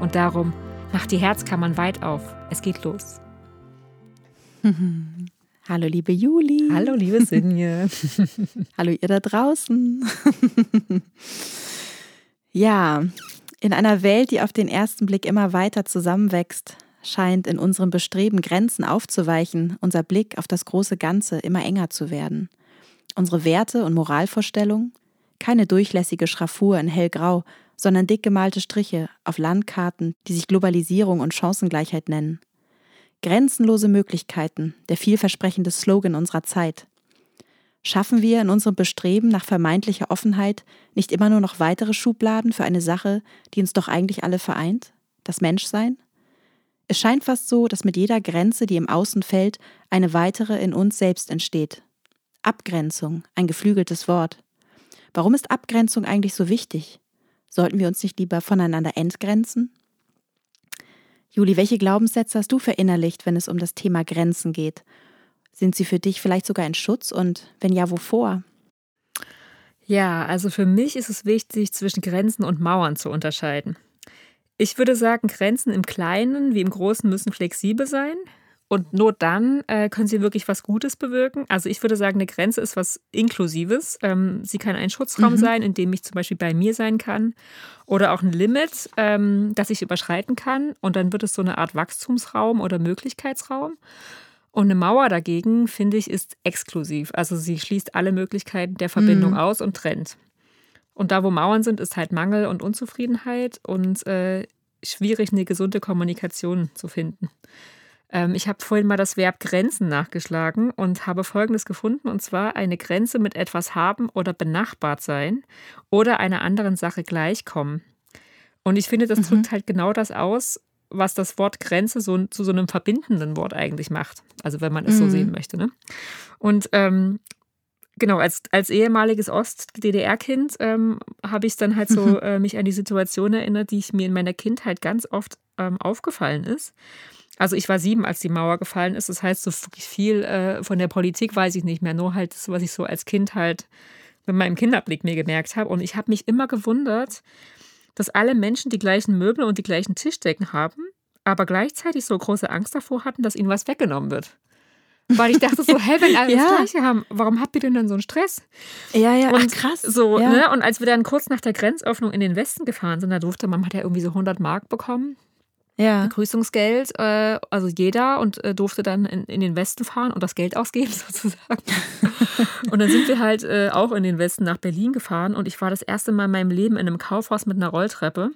Und darum macht die Herzkammern weit auf. Es geht los. Hallo liebe Juli. Hallo liebe Sinje. Hallo ihr da draußen. ja, in einer Welt, die auf den ersten Blick immer weiter zusammenwächst, scheint in unserem Bestreben, Grenzen aufzuweichen, unser Blick auf das große Ganze immer enger zu werden. Unsere Werte und Moralvorstellungen, keine durchlässige Schraffur in hellgrau, sondern dick gemalte Striche auf Landkarten, die sich Globalisierung und Chancengleichheit nennen. Grenzenlose Möglichkeiten, der vielversprechende Slogan unserer Zeit. Schaffen wir in unserem Bestreben nach vermeintlicher Offenheit nicht immer nur noch weitere Schubladen für eine Sache, die uns doch eigentlich alle vereint? Das Menschsein? Es scheint fast so, dass mit jeder Grenze, die im Außen fällt, eine weitere in uns selbst entsteht. Abgrenzung, ein geflügeltes Wort. Warum ist Abgrenzung eigentlich so wichtig? Sollten wir uns nicht lieber voneinander entgrenzen? Juli, welche Glaubenssätze hast du verinnerlicht, wenn es um das Thema Grenzen geht? Sind sie für dich vielleicht sogar ein Schutz und wenn ja, wovor? Ja, also für mich ist es wichtig, zwischen Grenzen und Mauern zu unterscheiden. Ich würde sagen, Grenzen im Kleinen wie im Großen müssen flexibel sein. Und nur dann äh, können sie wirklich was Gutes bewirken. Also ich würde sagen, eine Grenze ist was Inklusives. Ähm, sie kann ein Schutzraum mhm. sein, in dem ich zum Beispiel bei mir sein kann. Oder auch ein Limit, ähm, das ich überschreiten kann. Und dann wird es so eine Art Wachstumsraum oder Möglichkeitsraum. Und eine Mauer dagegen, finde ich, ist exklusiv. Also sie schließt alle Möglichkeiten der Verbindung mhm. aus und trennt. Und da, wo Mauern sind, ist halt Mangel und Unzufriedenheit und äh, schwierig, eine gesunde Kommunikation zu finden. Ähm, ich habe vorhin mal das Verb Grenzen nachgeschlagen und habe Folgendes gefunden, und zwar eine Grenze mit etwas haben oder benachbart sein oder einer anderen Sache gleichkommen. Und ich finde, das mhm. drückt halt genau das aus, was das Wort Grenze so, zu so einem verbindenden Wort eigentlich macht. Also wenn man es mhm. so sehen möchte. Ne? Und ähm, genau, als, als ehemaliges Ost-DDR-Kind ähm, habe ich dann halt so mhm. äh, mich an die Situation erinnert, die ich mir in meiner Kindheit ganz oft ähm, aufgefallen ist. Also ich war sieben, als die Mauer gefallen ist. Das heißt, so viel äh, von der Politik weiß ich nicht mehr. Nur halt das, was ich so als Kind halt mit meinem Kinderblick mir gemerkt habe. Und ich habe mich immer gewundert, dass alle Menschen die gleichen Möbel und die gleichen Tischdecken haben, aber gleichzeitig so große Angst davor hatten, dass ihnen was weggenommen wird. Weil ich dachte so, hä, wenn alle ja. das Gleiche haben, warum habt ihr denn dann so einen Stress? Ja, ja, und Ach, krass. So, ja. ne? Und als wir dann kurz nach der Grenzöffnung in den Westen gefahren sind, da durfte man, hat ja irgendwie so 100 Mark bekommen. Ja. Begrüßungsgeld, äh, also jeder, und äh, durfte dann in, in, den Westen fahren und das Geld ausgeben, sozusagen. und dann sind wir halt äh, auch in den Westen nach Berlin gefahren und ich war das erste Mal in meinem Leben in einem Kaufhaus mit einer Rolltreppe.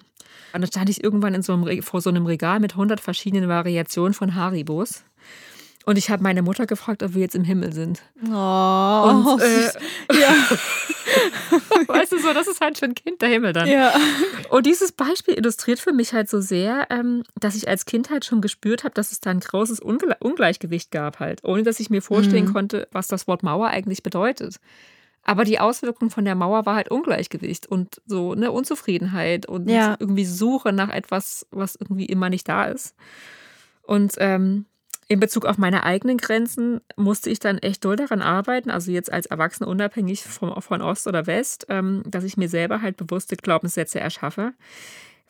Und dann stand ich irgendwann in so einem, vor so einem Regal mit 100 verschiedenen Variationen von Haribos. Und ich habe meine Mutter gefragt, ob wir jetzt im Himmel sind. Oh, und, äh, ja. weißt du so, das ist halt für ein Kind der Himmel dann. Ja. Und dieses Beispiel illustriert für mich halt so sehr, ähm, dass ich als Kind halt schon gespürt habe, dass es da ein großes Ungleichgewicht gab halt, ohne dass ich mir vorstellen mhm. konnte, was das Wort Mauer eigentlich bedeutet. Aber die Auswirkung von der Mauer war halt Ungleichgewicht und so eine Unzufriedenheit und ja. irgendwie Suche nach etwas, was irgendwie immer nicht da ist. Und ähm, in Bezug auf meine eigenen Grenzen musste ich dann echt doll daran arbeiten, also jetzt als Erwachsene unabhängig von, von Ost oder West, ähm, dass ich mir selber halt bewusste Glaubenssätze erschaffe.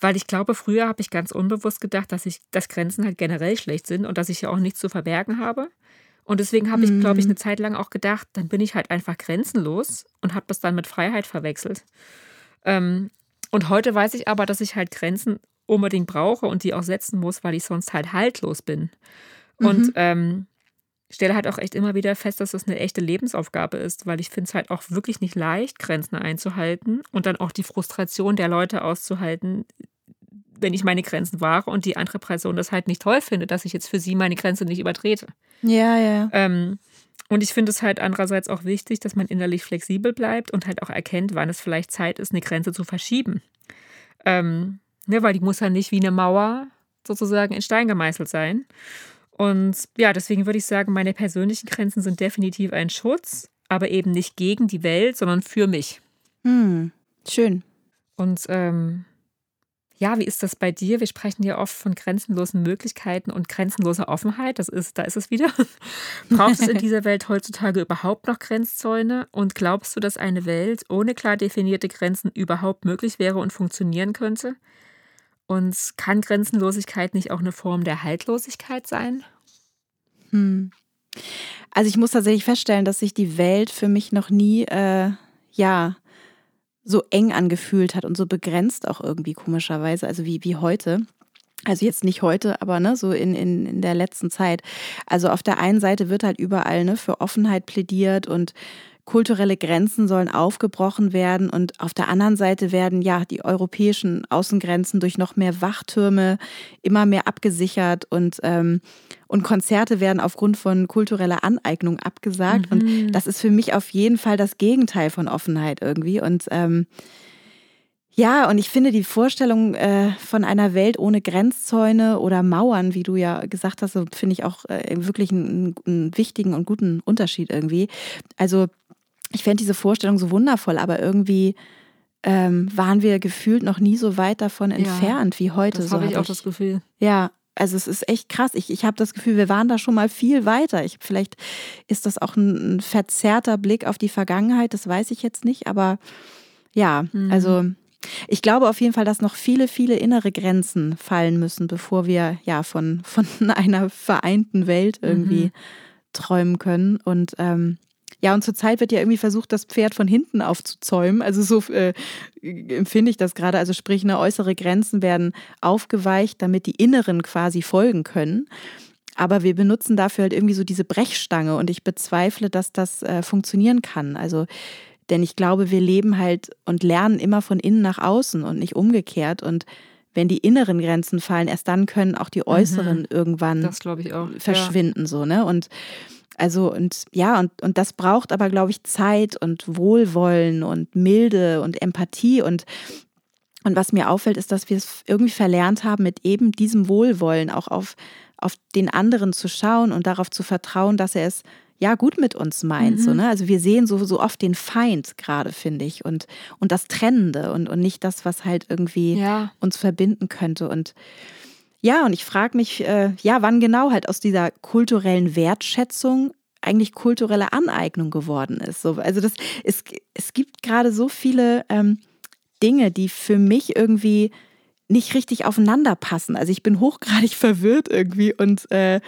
Weil ich glaube, früher habe ich ganz unbewusst gedacht, dass ich, dass Grenzen halt generell schlecht sind und dass ich ja auch nichts zu verbergen habe. Und deswegen habe ich, glaube ich, mhm. eine Zeit lang auch gedacht, dann bin ich halt einfach grenzenlos und habe das dann mit Freiheit verwechselt. Ähm, und heute weiß ich aber, dass ich halt Grenzen unbedingt brauche und die auch setzen muss, weil ich sonst halt haltlos bin. Und mhm. ähm, stelle halt auch echt immer wieder fest, dass das eine echte Lebensaufgabe ist, weil ich finde es halt auch wirklich nicht leicht, Grenzen einzuhalten und dann auch die Frustration der Leute auszuhalten, wenn ich meine Grenzen wahre und die andere Person das halt nicht toll findet, dass ich jetzt für sie meine Grenze nicht übertrete. Ja, ja. Ähm, und ich finde es halt andererseits auch wichtig, dass man innerlich flexibel bleibt und halt auch erkennt, wann es vielleicht Zeit ist, eine Grenze zu verschieben. Ähm, Ne, weil die muss ja nicht wie eine Mauer sozusagen in Stein gemeißelt sein. Und ja, deswegen würde ich sagen, meine persönlichen Grenzen sind definitiv ein Schutz, aber eben nicht gegen die Welt, sondern für mich. Hm, schön. Und ähm, ja, wie ist das bei dir? Wir sprechen ja oft von grenzenlosen Möglichkeiten und grenzenloser Offenheit. Das ist, da ist es wieder. Braucht es in dieser Welt heutzutage überhaupt noch Grenzzäune? Und glaubst du, dass eine Welt ohne klar definierte Grenzen überhaupt möglich wäre und funktionieren könnte? Und kann Grenzenlosigkeit nicht auch eine Form der Haltlosigkeit sein? Hm. Also ich muss tatsächlich feststellen, dass sich die Welt für mich noch nie, äh, ja, so eng angefühlt hat und so begrenzt auch irgendwie komischerweise, also wie, wie heute. Also jetzt nicht heute, aber ne, so in, in, in der letzten Zeit. Also auf der einen Seite wird halt überall ne, für Offenheit plädiert und kulturelle Grenzen sollen aufgebrochen werden und auf der anderen Seite werden ja die europäischen Außengrenzen durch noch mehr Wachtürme immer mehr abgesichert und, ähm, und Konzerte werden aufgrund von kultureller Aneignung abgesagt. Mhm. Und das ist für mich auf jeden Fall das Gegenteil von Offenheit irgendwie. Und ähm, ja, und ich finde die Vorstellung äh, von einer Welt ohne Grenzzäune oder Mauern, wie du ja gesagt hast, finde ich auch äh, wirklich einen, einen wichtigen und guten Unterschied irgendwie. Also ich fände diese Vorstellung so wundervoll, aber irgendwie ähm, waren wir gefühlt noch nie so weit davon entfernt ja, wie heute. Das so habe ich auch ich, das Gefühl. Ja, also es ist echt krass. Ich, ich habe das Gefühl, wir waren da schon mal viel weiter. Ich, vielleicht ist das auch ein, ein, verzerrter Blick auf die Vergangenheit, das weiß ich jetzt nicht, aber ja, mhm. also ich glaube auf jeden Fall, dass noch viele, viele innere Grenzen fallen müssen, bevor wir ja von, von einer vereinten Welt irgendwie mhm. träumen können. Und ähm, ja, und zurzeit wird ja irgendwie versucht, das Pferd von hinten aufzuzäumen. Also so äh, empfinde ich das gerade. Also sprich, eine äußere Grenzen werden aufgeweicht, damit die inneren quasi folgen können. Aber wir benutzen dafür halt irgendwie so diese Brechstange und ich bezweifle, dass das äh, funktionieren kann. Also, denn ich glaube, wir leben halt und lernen immer von innen nach außen und nicht umgekehrt. Und wenn die inneren Grenzen fallen, erst dann können auch die mhm. äußeren mhm. irgendwann verschwinden. Ja. So, ne? Und also und ja, und, und das braucht aber, glaube ich, Zeit und Wohlwollen und Milde und Empathie und und was mir auffällt, ist, dass wir es irgendwie verlernt haben, mit eben diesem Wohlwollen auch auf, auf den anderen zu schauen und darauf zu vertrauen, dass er es ja gut mit uns meint. Mhm. So, ne? Also wir sehen so, so oft den Feind gerade, finde ich, und, und das Trennende und, und nicht das, was halt irgendwie ja. uns verbinden könnte. Und ja, und ich frage mich, äh, ja, wann genau halt aus dieser kulturellen Wertschätzung eigentlich kulturelle Aneignung geworden ist. So, also das, es, es gibt gerade so viele ähm, Dinge, die für mich irgendwie nicht richtig aufeinander passen. Also ich bin hochgradig verwirrt irgendwie und äh,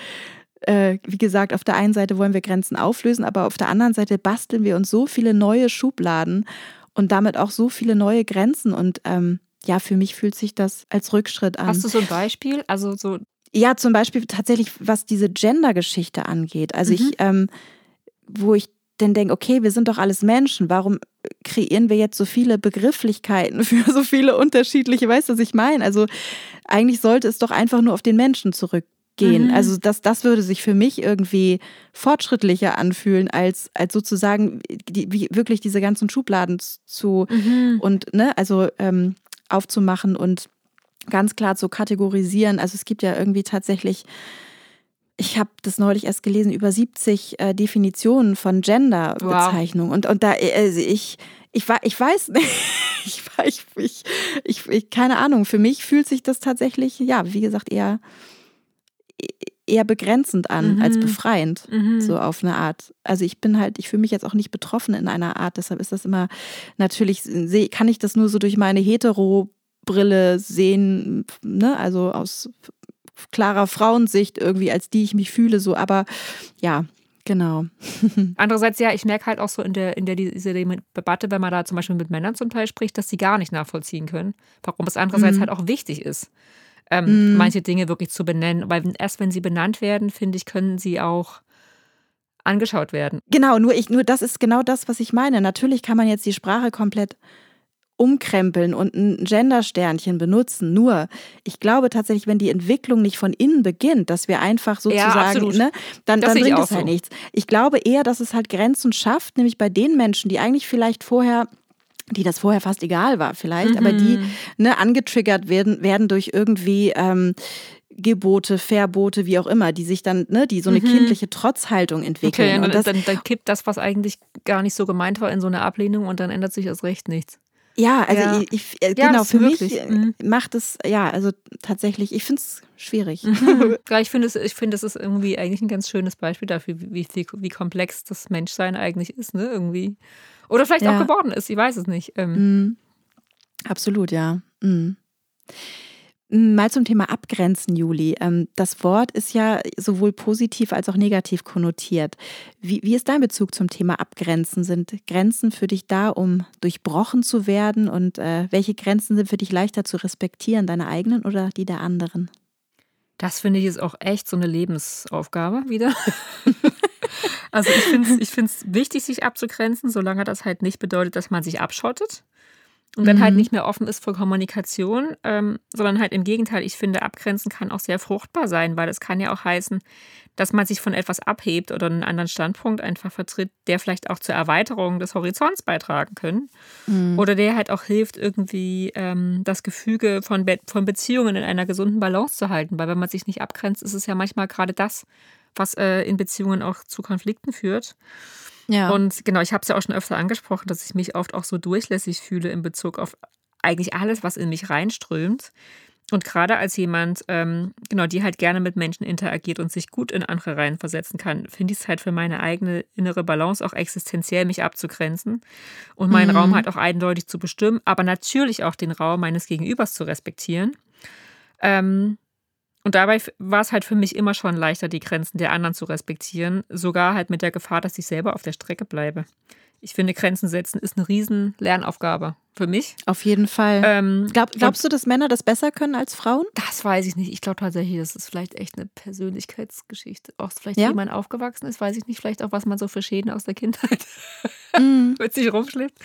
äh, wie gesagt, auf der einen Seite wollen wir Grenzen auflösen, aber auf der anderen Seite basteln wir uns so viele neue Schubladen und damit auch so viele neue Grenzen und ähm, ja, für mich fühlt sich das als Rückschritt an. Hast du so ein Beispiel? Also so. Ja, zum Beispiel tatsächlich, was diese Gender-Geschichte angeht. Also mhm. ich, ähm, wo ich dann denke, okay, wir sind doch alles Menschen. Warum kreieren wir jetzt so viele Begrifflichkeiten für so viele unterschiedliche, weißt du, was ich meine? Also eigentlich sollte es doch einfach nur auf den Menschen zurückgehen. Mhm. Also das, das würde sich für mich irgendwie fortschrittlicher anfühlen, als, als sozusagen die, wie wirklich diese ganzen Schubladen zu mhm. und ne, also ähm, aufzumachen und ganz klar zu kategorisieren. Also es gibt ja irgendwie tatsächlich, ich habe das neulich erst gelesen, über 70 äh, Definitionen von Gender-Bezeichnungen. Wow. Und, und da, also ich, ich, ich weiß nicht, ich, ich, ich, ich, keine Ahnung, für mich fühlt sich das tatsächlich, ja, wie gesagt, eher eher begrenzend an mhm. als befreiend, mhm. so auf eine Art. Also ich bin halt, ich fühle mich jetzt auch nicht betroffen in einer Art, deshalb ist das immer, natürlich kann ich das nur so durch meine Hetero-Brille sehen, ne? also aus klarer Frauensicht irgendwie, als die ich mich fühle, so, aber ja, Genau. Andererseits, ja, ich merke halt auch so in der, in der dieser Debatte, wenn man da zum Beispiel mit Männern zum Teil spricht, dass sie gar nicht nachvollziehen können, warum es andererseits mhm. halt auch wichtig ist ähm, mm. manche Dinge wirklich zu benennen. Weil erst wenn sie benannt werden, finde ich, können sie auch angeschaut werden. Genau, nur ich, nur das ist genau das, was ich meine. Natürlich kann man jetzt die Sprache komplett umkrempeln und ein Gendersternchen benutzen. Nur, ich glaube tatsächlich, wenn die Entwicklung nicht von innen beginnt, dass wir einfach sozusagen, ja, ne, dann, dann bringt es halt so. nichts. Ich glaube eher, dass es halt Grenzen schafft, nämlich bei den Menschen, die eigentlich vielleicht vorher die das vorher fast egal war vielleicht, mhm. aber die mhm. ne, angetriggert werden, werden durch irgendwie ähm, Gebote, Verbote, wie auch immer, die sich dann, ne, die so eine mhm. kindliche Trotzhaltung entwickeln. Okay, und, und das, dann, dann kippt das, was eigentlich gar nicht so gemeint war, in so eine Ablehnung und dann ändert sich erst recht nichts. Ja, also ja. ich, ich äh, ja, genau, für wirklich. mich mhm. macht es, ja, also tatsächlich, ich finde es schwierig. Mhm. ja, ich finde es, ich finde, es ist irgendwie eigentlich ein ganz schönes Beispiel dafür, wie, wie, wie komplex das Menschsein eigentlich ist, ne, irgendwie. Oder vielleicht ja. auch geworden ist, ich weiß es nicht. Ähm. Mhm. Absolut, ja. Mhm. Mal zum Thema Abgrenzen, Juli. Ähm, das Wort ist ja sowohl positiv als auch negativ konnotiert. Wie, wie ist dein Bezug zum Thema Abgrenzen? Sind Grenzen für dich da, um durchbrochen zu werden? Und äh, welche Grenzen sind für dich leichter zu respektieren, deine eigenen oder die der anderen? Das finde ich ist auch echt so eine Lebensaufgabe wieder. also ich finde es wichtig, sich abzugrenzen, solange das halt nicht bedeutet, dass man sich abschottet und dann halt mhm. halt nicht mehr offen ist für Kommunikation, ähm, sondern halt im Gegenteil, ich finde, abgrenzen kann auch sehr fruchtbar sein, weil es kann ja auch heißen, dass man sich von etwas abhebt oder einen anderen Standpunkt einfach vertritt, der vielleicht auch zur Erweiterung des Horizonts beitragen können. Mhm. Oder der halt auch hilft, irgendwie ähm, das Gefüge von, Be von Beziehungen in einer gesunden Balance zu halten. Weil wenn man sich nicht abgrenzt, ist es ja manchmal gerade das, was äh, in Beziehungen auch zu Konflikten führt. Ja. Und genau, ich habe es ja auch schon öfter angesprochen, dass ich mich oft auch so durchlässig fühle in Bezug auf eigentlich alles, was in mich reinströmt. Und gerade als jemand, ähm, genau, die halt gerne mit Menschen interagiert und sich gut in andere reinversetzen kann, finde ich es halt für meine eigene innere Balance auch existenziell, mich abzugrenzen und meinen mhm. Raum halt auch eindeutig zu bestimmen, aber natürlich auch den Raum meines Gegenübers zu respektieren. Ähm, und dabei war es halt für mich immer schon leichter, die Grenzen der anderen zu respektieren, sogar halt mit der Gefahr, dass ich selber auf der Strecke bleibe. Ich finde, Grenzen setzen ist eine riesen Lernaufgabe für mich. Auf jeden Fall. Ähm, Glaub, glaubst du, dass Männer das besser können als Frauen? Das weiß ich nicht. Ich glaube tatsächlich, das ist vielleicht echt eine Persönlichkeitsgeschichte. Auch vielleicht, ja? wie man aufgewachsen ist, weiß ich nicht. Vielleicht auch, was man so für Schäden aus der Kindheit mm. mit sich rumschleppt.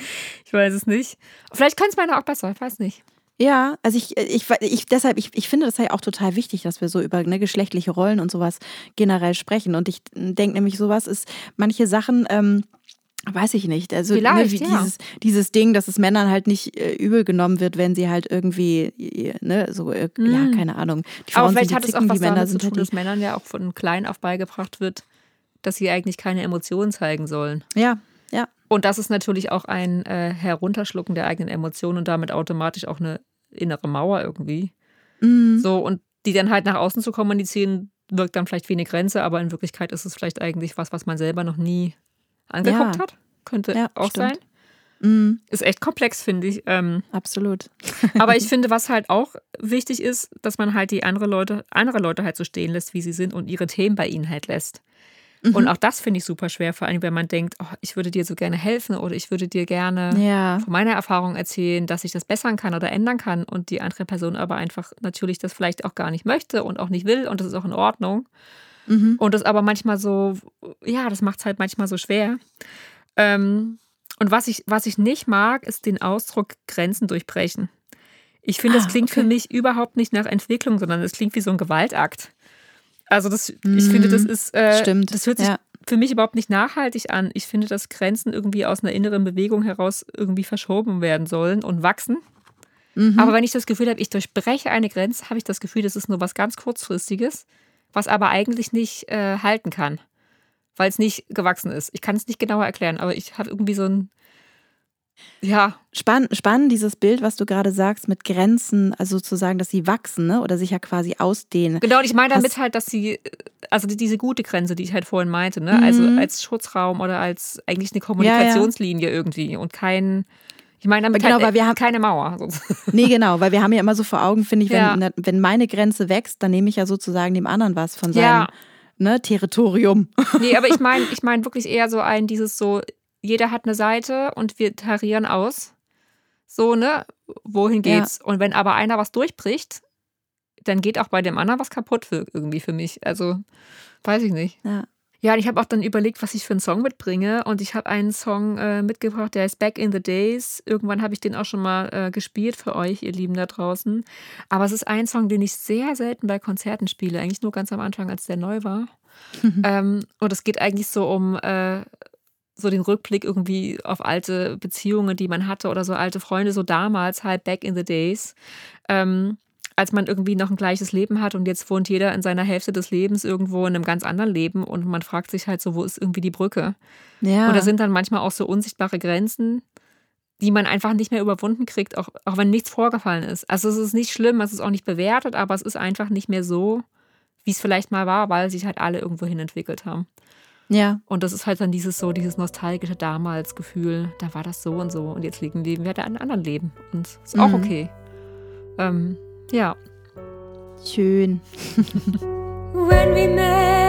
Ich weiß es nicht. Vielleicht können es Männer auch besser, ich weiß nicht. Ja, also ich, ich, ich deshalb, ich, ich finde das ja auch total wichtig, dass wir so über ne, geschlechtliche Rollen und sowas generell sprechen. Und ich denke nämlich, sowas ist manche Sachen. Ähm, Weiß ich nicht. Also ne, wie ja. dieses, dieses Ding, dass es Männern halt nicht äh, übel genommen wird, wenn sie halt irgendwie, ne, so, äh, mm. ja, keine Ahnung. Die Frauen Aber vielleicht hat es auch was damit zu tun, halt dass Männern ja auch von klein auf beigebracht wird, dass sie eigentlich keine Emotionen zeigen sollen. Ja, ja. Und das ist natürlich auch ein äh, Herunterschlucken der eigenen Emotionen und damit automatisch auch eine innere Mauer irgendwie. Mhm. So, und die dann halt nach außen zu kommunizieren, wirkt dann vielleicht wie eine Grenze, aber in Wirklichkeit ist es vielleicht eigentlich was, was man selber noch nie angeguckt ja. hat. Könnte ja, auch stimmt. sein. Mhm. Ist echt komplex, finde ich. Ähm, Absolut. aber ich finde, was halt auch wichtig ist, dass man halt die andere Leute, andere Leute halt so stehen lässt, wie sie sind und ihre Themen bei ihnen halt lässt. Mhm. Und auch das finde ich super schwer, vor allem wenn man denkt, oh, ich würde dir so gerne helfen oder ich würde dir gerne ja. von meiner Erfahrung erzählen, dass ich das bessern kann oder ändern kann und die andere Person aber einfach natürlich das vielleicht auch gar nicht möchte und auch nicht will und das ist auch in Ordnung. Mhm. Und das aber manchmal so, ja, das macht es halt manchmal so schwer. Ähm, und was ich, was ich nicht mag, ist den Ausdruck Grenzen durchbrechen. Ich finde, ah, das klingt okay. für mich überhaupt nicht nach Entwicklung, sondern es klingt wie so ein Gewaltakt. Also das, ich finde, das mhm. ist, äh, Stimmt. das hört sich ja. für mich überhaupt nicht nachhaltig an. Ich finde, dass Grenzen irgendwie aus einer inneren Bewegung heraus irgendwie verschoben werden sollen und wachsen. Mhm. Aber wenn ich das Gefühl habe, ich durchbreche eine Grenze, habe ich das Gefühl, das ist nur was ganz kurzfristiges, was aber eigentlich nicht äh, halten kann, weil es nicht gewachsen ist. Ich kann es nicht genauer erklären, aber ich habe irgendwie so ein ja. Spann, spannend dieses Bild, was du gerade sagst, mit Grenzen, also sozusagen, dass sie wachsen, ne? Oder sich ja quasi ausdehnen. Genau, und ich meine damit Hast halt, dass sie, also diese gute Grenze, die ich halt vorhin meinte, ne? Also mhm. Also als Schutzraum oder als eigentlich eine Kommunikationslinie ja, ja. irgendwie und kein. Ich meine damit genau, halt, weil wir haben, keine Mauer. Nee, genau, weil wir haben ja immer so vor Augen, finde ich, wenn, ja. wenn meine Grenze wächst, dann nehme ich ja sozusagen dem anderen was von seinem ne, Territorium. Nee, aber ich meine ich mein wirklich eher so ein, dieses so, jeder hat eine Seite und wir tarieren aus. So, ne? Wohin geht's? Ja. Und wenn aber einer was durchbricht, dann geht auch bei dem anderen was kaputt für, irgendwie für mich. Also, weiß ich nicht. Ja. Ja, und ich habe auch dann überlegt, was ich für einen Song mitbringe. Und ich habe einen Song äh, mitgebracht, der ist Back in the Days. Irgendwann habe ich den auch schon mal äh, gespielt für euch, ihr Lieben da draußen. Aber es ist ein Song, den ich sehr selten bei Konzerten spiele. Eigentlich nur ganz am Anfang, als der neu war. ähm, und es geht eigentlich so um äh, so den Rückblick irgendwie auf alte Beziehungen, die man hatte oder so alte Freunde, so damals, halt back in the days. Ähm, als man irgendwie noch ein gleiches Leben hat und jetzt wohnt jeder in seiner Hälfte des Lebens irgendwo in einem ganz anderen Leben und man fragt sich halt so, wo ist irgendwie die Brücke? Ja. Und da sind dann manchmal auch so unsichtbare Grenzen, die man einfach nicht mehr überwunden kriegt, auch, auch wenn nichts vorgefallen ist. Also es ist nicht schlimm, es ist auch nicht bewertet, aber es ist einfach nicht mehr so, wie es vielleicht mal war, weil sich halt alle irgendwo hin entwickelt haben. Ja. Und das ist halt dann dieses so, dieses nostalgische damals Gefühl, da war das so und so und jetzt leben wir halt ein anderen Leben und ist auch mhm. okay. Ähm, ja. Schön. When we met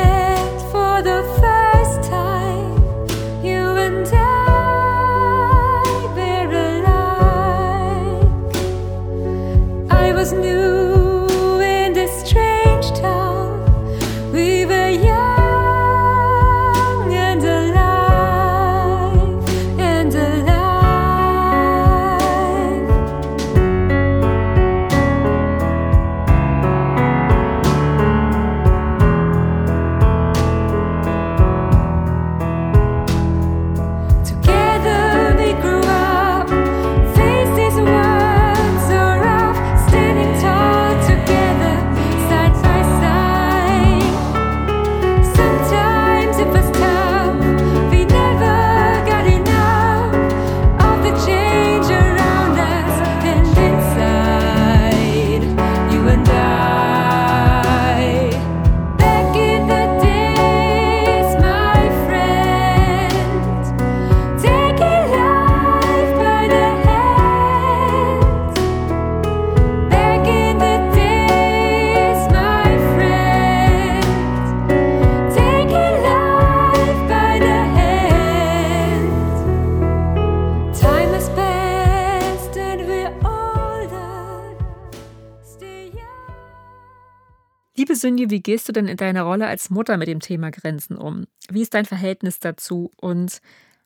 Cindy, wie gehst du denn in deiner Rolle als Mutter mit dem Thema Grenzen um? Wie ist dein Verhältnis dazu? Und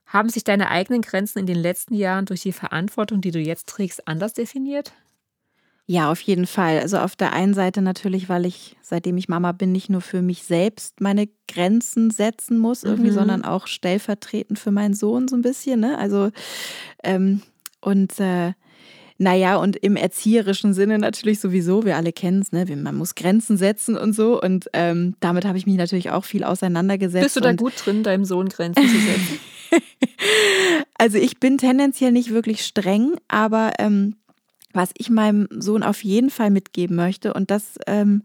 haben sich deine eigenen Grenzen in den letzten Jahren durch die Verantwortung, die du jetzt trägst, anders definiert? Ja, auf jeden Fall. Also auf der einen Seite natürlich, weil ich, seitdem ich Mama bin, nicht nur für mich selbst meine Grenzen setzen muss, irgendwie, mhm. sondern auch stellvertretend für meinen Sohn so ein bisschen. Ne? Also ähm, und äh, naja, und im erzieherischen Sinne natürlich sowieso, wir alle kennen es, ne? man muss Grenzen setzen und so. Und ähm, damit habe ich mich natürlich auch viel auseinandergesetzt. Bist du da gut drin, deinem Sohn Grenzen zu setzen? also ich bin tendenziell nicht wirklich streng, aber ähm, was ich meinem Sohn auf jeden Fall mitgeben möchte, und das ähm,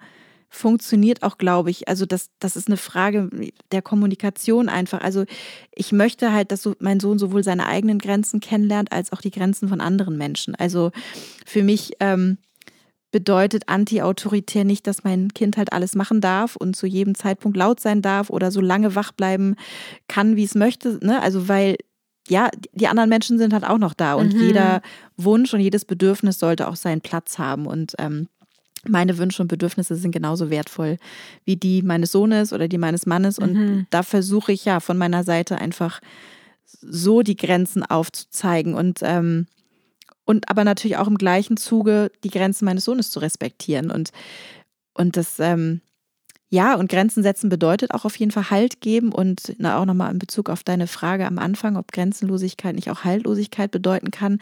funktioniert auch, glaube ich. Also das, das ist eine Frage der Kommunikation einfach. Also ich möchte halt, dass so mein Sohn sowohl seine eigenen Grenzen kennenlernt, als auch die Grenzen von anderen Menschen. Also für mich ähm, bedeutet anti-autoritär nicht, dass mein Kind halt alles machen darf und zu jedem Zeitpunkt laut sein darf oder so lange wach bleiben kann, wie es möchte. Ne? Also weil ja, die anderen Menschen sind halt auch noch da und mhm. jeder Wunsch und jedes Bedürfnis sollte auch seinen Platz haben. Und ähm, meine Wünsche und Bedürfnisse sind genauso wertvoll wie die meines Sohnes oder die meines Mannes. Und mhm. da versuche ich ja von meiner Seite einfach so die Grenzen aufzuzeigen und, ähm, und aber natürlich auch im gleichen Zuge die Grenzen meines Sohnes zu respektieren. Und, und das, ähm, ja, und Grenzen setzen bedeutet auch auf jeden Fall Halt geben und na, auch nochmal in Bezug auf deine Frage am Anfang, ob Grenzenlosigkeit nicht auch Haltlosigkeit bedeuten kann.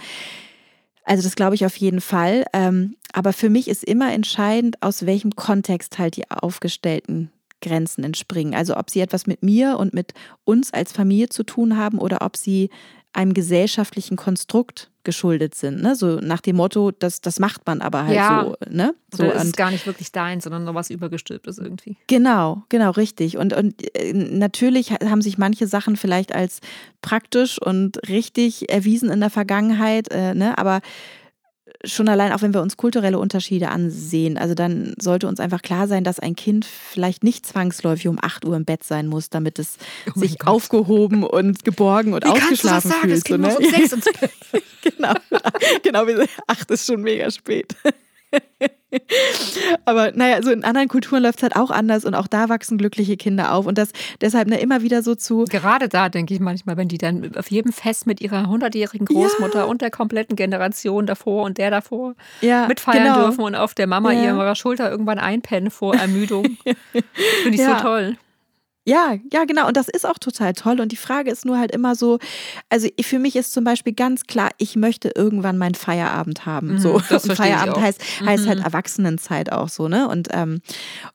Also das glaube ich auf jeden Fall. Ähm, aber für mich ist immer entscheidend, aus welchem Kontext halt die aufgestellten Grenzen entspringen. Also ob sie etwas mit mir und mit uns als Familie zu tun haben oder ob sie einem gesellschaftlichen Konstrukt geschuldet sind. Ne? So nach dem Motto, das, das macht man aber halt ja. so. Ne? So, Oder ist und, gar nicht wirklich dein, sondern nur was übergestülptes irgendwie. Genau, genau, richtig. Und, und äh, natürlich haben sich manche Sachen vielleicht als praktisch und richtig erwiesen in der Vergangenheit, äh, ne? aber schon allein, auch wenn wir uns kulturelle Unterschiede ansehen, also dann sollte uns einfach klar sein, dass ein Kind vielleicht nicht zwangsläufig um 8 Uhr im Bett sein muss, damit es oh sich Gott. aufgehoben und geborgen und Wie ausgeschlafen fühlt. Das kind so, ne? um 6 ins Bett. genau, genau, acht ist schon mega spät. Aber naja, so in anderen Kulturen läuft es halt auch anders und auch da wachsen glückliche Kinder auf. Und das deshalb ne, immer wieder so zu. Gerade da denke ich manchmal, wenn die dann auf jedem Fest mit ihrer hundertjährigen Großmutter ja. und der kompletten Generation davor und der davor ja, mitfeiern genau. dürfen und auf der Mama ja. ihrer Schulter irgendwann einpennen vor Ermüdung. Finde ich so toll. Ja, ja, genau. Und das ist auch total toll. Und die Frage ist nur halt immer so, also für mich ist zum Beispiel ganz klar, ich möchte irgendwann meinen Feierabend haben. Mhm, so. Und Feierabend heißt, heißt halt Mhm. Erwachsenenzeit auch so, ne? Und, ähm,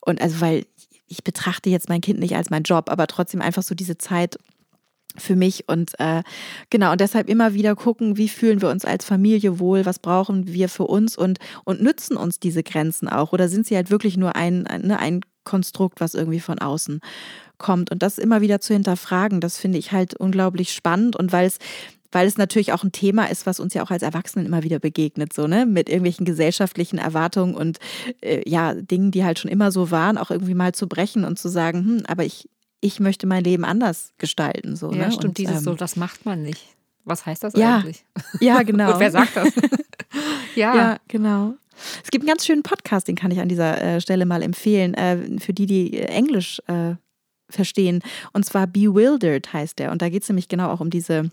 und also, weil ich betrachte jetzt mein Kind nicht als mein Job, aber trotzdem einfach so diese Zeit für mich und äh, genau und deshalb immer wieder gucken, wie fühlen wir uns als Familie wohl, was brauchen wir für uns und und nützen uns diese Grenzen auch oder sind sie halt wirklich nur ein ein, ne, ein Konstrukt, was irgendwie von außen kommt und das immer wieder zu hinterfragen, das finde ich halt unglaublich spannend und weil es weil es natürlich auch ein Thema ist, was uns ja auch als Erwachsenen immer wieder begegnet, so, ne? Mit irgendwelchen gesellschaftlichen Erwartungen und äh, ja, Dingen, die halt schon immer so waren, auch irgendwie mal zu brechen und zu sagen, hm, aber ich, ich möchte mein Leben anders gestalten. So, Ja, ne? stimmt, und, dieses ähm, so, das macht man nicht. Was heißt das Ja, eigentlich? Ja, genau. Und wer sagt das? ja. Ja, genau. Es gibt einen ganz schönen Podcast, den kann ich an dieser äh, Stelle mal empfehlen, äh, für die, die Englisch äh, verstehen. Und zwar Bewildered heißt der. Und da geht es nämlich genau auch um diese,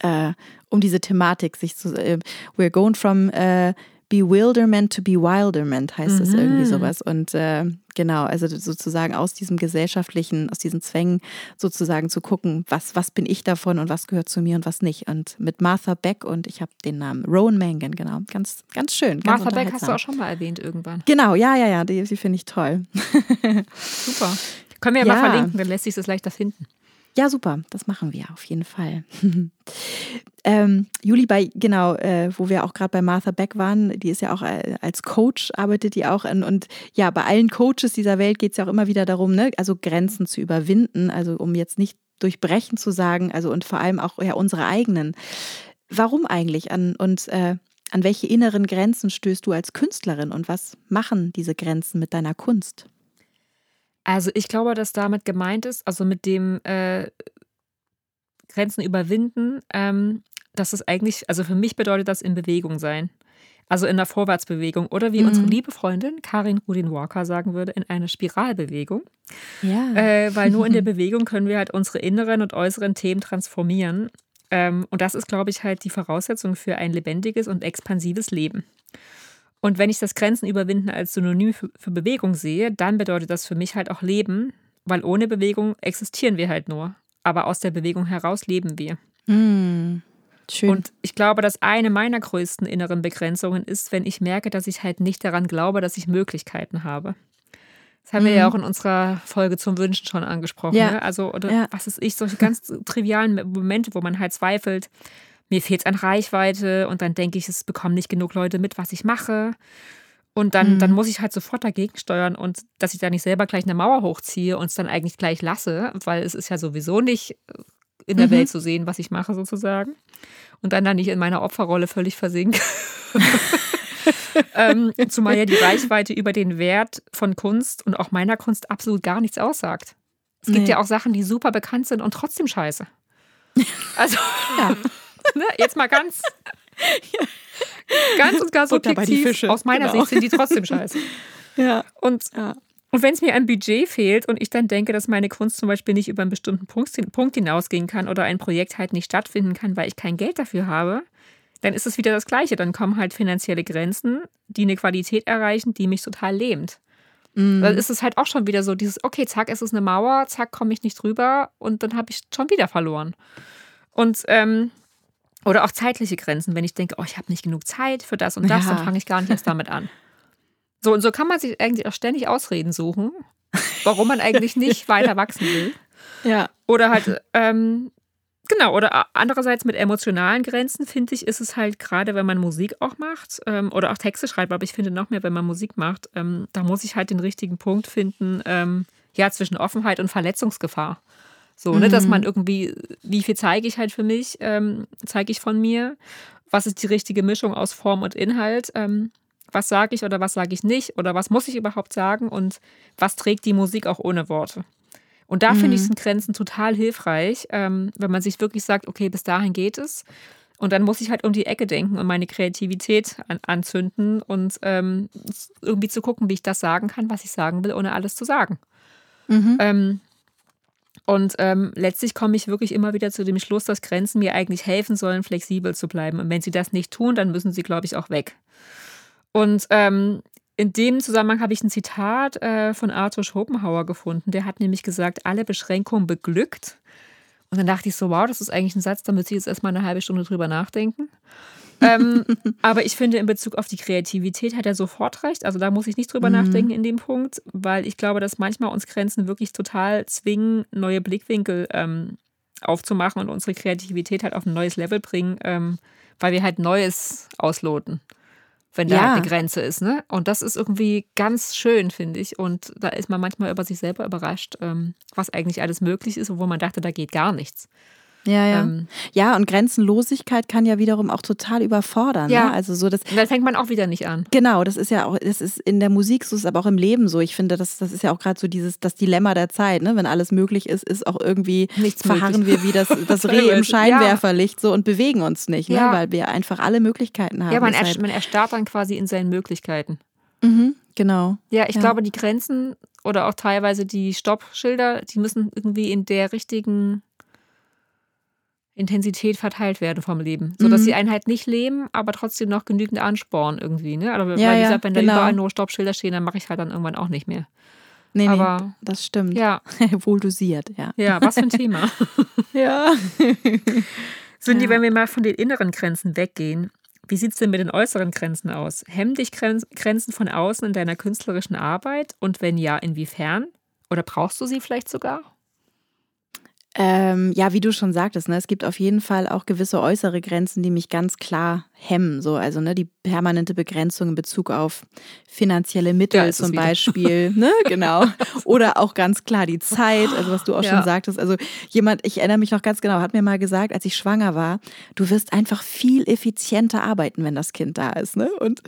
äh, um diese Thematik, sich zu, äh, we're going from äh, Bewilderment to Bewilderment heißt es irgendwie Mhm. sowas. Und äh, genau, also sozusagen aus diesem gesellschaftlichen, aus diesen Zwängen sozusagen zu gucken, was, was bin ich davon und was gehört zu mir und was nicht. Und mit Martha Beck und ich habe den Namen Rowan Mangan, genau. Ganz, ganz schön. Ganz Martha Beck hast du auch schon mal erwähnt irgendwann. Genau, ja, ja, ja, die, die finde ich toll. Super. Können wir ja, Ja. mal verlinken, dann lässt sich das leichter finden. Ja, super, das machen wir auf jeden Fall. ähm, Juli, bei, genau, äh, wo wir auch gerade bei Martha Beck waren, die ist ja auch äh, als Coach, arbeitet die auch an. Und ja, bei allen Coaches dieser Welt geht es ja auch immer wieder darum, ne, also Grenzen zu überwinden, also um jetzt nicht durchbrechen zu sagen, also und vor allem auch ja unsere eigenen. Warum eigentlich an und äh, an welche inneren Grenzen stößt du als Künstlerin und was machen diese Grenzen mit deiner Kunst? Also ich glaube, dass damit gemeint ist, also mit dem äh, Grenzen überwinden, ähm, dass es eigentlich, also für mich bedeutet das in Bewegung sein. Also in der Vorwärtsbewegung oder wie Mhm. unsere liebe Freundin Karin Rudin Walker sagen würde, in eine Spiralbewegung. Ja. Äh, weil nur in der Bewegung können wir halt unsere inneren und äußeren Themen transformieren. Ähm, und das ist, glaube ich, halt die Voraussetzung für ein lebendiges und expansives Leben. Und wenn ich das Grenzen überwinden als Synonym für, für Bewegung sehe, dann bedeutet das für mich halt auch Leben, weil ohne Bewegung existieren wir halt nur. Aber aus der Bewegung heraus leben wir. Hm. Schön. Und ich glaube, dass eine meiner größten inneren Begrenzungen ist, wenn ich merke, dass ich halt nicht daran glaube, dass ich Möglichkeiten habe. Das haben wir ja auch in unserer Folge zum Wünschen schon angesprochen. Mhm. Ja. Ne? Also, oder Ja. was ist ich, solche ganz trivialen Momente, wo man halt zweifelt, mir fehlt es an Reichweite und dann denke ich, es bekommen nicht genug Leute mit, was ich mache. Und dann, Mhm. dann muss ich halt sofort dagegen steuern und dass ich da nicht selber gleich eine Mauer hochziehe und es dann eigentlich gleich lasse, weil es ist ja sowieso nicht in der Mhm. Welt zu sehen, was ich mache sozusagen. Und dann da nicht in meiner Opferrolle völlig versinke. ähm, zumal ja die Reichweite über den Wert von Kunst und auch meiner Kunst absolut gar nichts aussagt. Es gibt Nee. ja auch Sachen, die super bekannt sind und trotzdem scheiße. Also, Ja. ne, jetzt mal ganz, ganz und gar subjektiv. Fische, Aus meiner genau. Sicht sind die trotzdem scheiße. ja. Und, Ja. und wenn es mir an Budget fehlt und ich dann denke, dass meine Kunst zum Beispiel nicht über einen bestimmten Punkt, Punkt hinausgehen kann oder ein Projekt halt nicht stattfinden kann, weil ich kein Geld dafür habe, dann ist es wieder das Gleiche. Dann kommen halt finanzielle Grenzen, die eine Qualität erreichen, die mich total lähmt. Mhm. Dann ist es halt auch schon wieder so dieses, okay, zack, es ist eine Mauer, zack, komme ich nicht drüber und dann habe ich schon wieder verloren. Und ähm, oder auch zeitliche Grenzen, wenn ich denke, oh, ich habe nicht genug Zeit für das und das, Ja. dann fange ich gar nicht erst damit an. So, und so kann man sich eigentlich auch ständig Ausreden suchen, warum man eigentlich nicht weiter wachsen will. Ja. Oder halt, ähm, genau, oder andererseits mit emotionalen Grenzen, finde ich, ist es halt gerade, wenn man Musik auch macht ähm, oder auch Texte schreibt, aber ich finde noch mehr, wenn man Musik macht, ähm, da muss ich halt den richtigen Punkt finden, ähm, ja, zwischen Offenheit und Verletzungsgefahr. So, ne, dass man irgendwie, wie viel zeige ich halt für mich, ähm, zeige ich von mir, was ist die richtige Mischung aus Form und Inhalt, ähm, was sage ich oder was sage ich nicht oder was muss ich überhaupt sagen und was trägt die Musik auch ohne Worte. Und da finde ich sind Grenzen total hilfreich, ähm, wenn man sich wirklich sagt, okay, bis dahin geht es. Und dann muss ich halt um die Ecke denken und meine Kreativität an, anzünden und ähm, irgendwie zu gucken, wie ich das sagen kann, was ich sagen will, ohne alles zu sagen. Mhm. Und ähm, letztlich komme ich wirklich immer wieder zu dem Schluss, dass Grenzen mir eigentlich helfen sollen, flexibel zu bleiben. Und wenn sie das nicht tun, dann müssen sie, glaube ich, auch weg. Und ähm, in dem Zusammenhang habe ich ein Zitat äh, von Arthur Schopenhauer gefunden. Der hat nämlich gesagt, alle Beschränkungen beglückt. Und dann dachte ich so, wow, das ist eigentlich ein Satz, da müsste ich jetzt erstmal eine halbe Stunde drüber nachdenken. Ähm, aber ich finde, in Bezug auf die Kreativität hat er sofort recht. Also da muss ich nicht drüber Mhm. nachdenken in dem Punkt, weil ich glaube, dass manchmal uns Grenzen wirklich total zwingen, neue Blickwinkel ähm, aufzumachen und unsere Kreativität halt auf ein neues Level bringen, ähm, weil wir halt Neues ausloten, wenn da Ja. halt eine Grenze ist. Ne? Und das ist irgendwie ganz schön, finde ich. Und da ist man manchmal über sich selber überrascht, ähm, was eigentlich alles möglich ist, obwohl man dachte, da geht gar nichts. Ja, ja. Ähm, ja, und Grenzenlosigkeit kann ja wiederum auch total überfordern. Ja. Ne? Also so das. dann fängt man auch wieder nicht an. Genau, das ist ja auch, das ist in der Musik so, ist aber auch im Leben so. Ich finde, das, das ist ja auch gerade so dieses, das Dilemma der Zeit, ne? Wenn alles möglich ist, ist auch irgendwie, Nichts verharren möglich. wir wie das, das Reh im Scheinwerferlicht so und bewegen uns nicht, ne? Ja. Weil wir einfach alle Möglichkeiten haben. Ja, man, er, man erstarrt dann quasi in seinen Möglichkeiten. mhm, genau. Ja, ich Ja. glaube, die Grenzen oder auch teilweise die Stoppschilder, die müssen irgendwie in der richtigen Intensität verteilt werden vom Leben, sodass Mhm. sie einen halt nicht leben, aber trotzdem noch genügend anspornen irgendwie. Ne? Aber Ja, weil, wie gesagt, wenn da genau. überall nur Stoppschilder stehen, dann mache ich halt dann irgendwann auch nicht mehr. Nee, nee, Aber- das stimmt. Ja, Wohl dosiert, ja. ja, was für ein Thema. Ja. Cindy, Ja. wenn wir mal von den inneren Grenzen weggehen, wie sieht es denn mit den äußeren Grenzen aus? Hemmen dich Grenz- Grenzen von außen in deiner künstlerischen Arbeit? Und wenn ja, inwiefern? Oder brauchst du sie vielleicht sogar? Ähm, ja, wie du schon sagtest, ne, es gibt auf jeden Fall auch gewisse äußere Grenzen, die mich ganz klar hemmen. So, also ne, die permanente Begrenzung in Bezug auf finanzielle Mittel es zum. Beispiel, ne, genau. Oder auch ganz klar die Zeit, also was du auch Ja. schon sagtest. Also jemand, ich erinnere mich noch ganz genau, hat mir mal gesagt, als ich schwanger war, du wirst einfach viel effizienter arbeiten, wenn das Kind da ist, ne? Und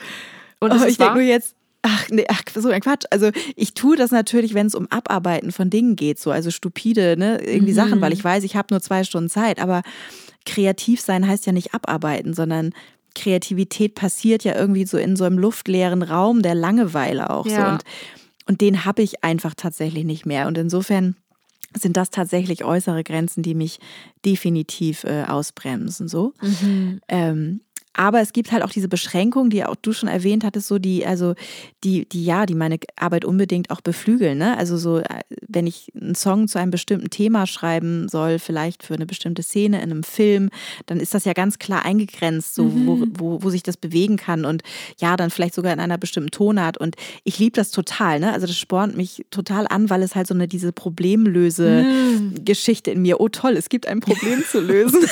Und oh, ist es ich denke nur jetzt, ach nee, ach, so ein Quatsch. Also ich tue das natürlich, wenn es um Abarbeiten von Dingen geht, so also stupide, ne, irgendwie Mhm. Sachen, weil ich weiß, ich habe nur zwei Stunden Zeit. Aber kreativ sein heißt ja nicht abarbeiten, sondern Kreativität passiert ja irgendwie so in so einem luftleeren Raum der Langeweile auch so. Ja. Und, und den habe ich einfach tatsächlich nicht mehr. Und insofern sind das tatsächlich äußere Grenzen, die mich definitiv äh, ausbremsen. So. Mhm. Ähm, aber es gibt halt auch diese Beschränkungen, die auch du schon erwähnt hattest, so die, also die, die ja, die meine Arbeit unbedingt auch beflügeln. Ne? Also so, äh, wenn ich einen Song zu einem bestimmten Thema schreiben soll, vielleicht für eine bestimmte Szene in einem Film, dann ist das ja ganz klar eingegrenzt, so wo, wo, wo sich das bewegen kann und ja, dann vielleicht sogar in einer bestimmten Tonart. Und ich liebe das total, ne? Also das spornt mich total an, weil es halt so eine diese Problemlöse-Geschichte in mir. Oh toll, es gibt ein Problem zu lösen.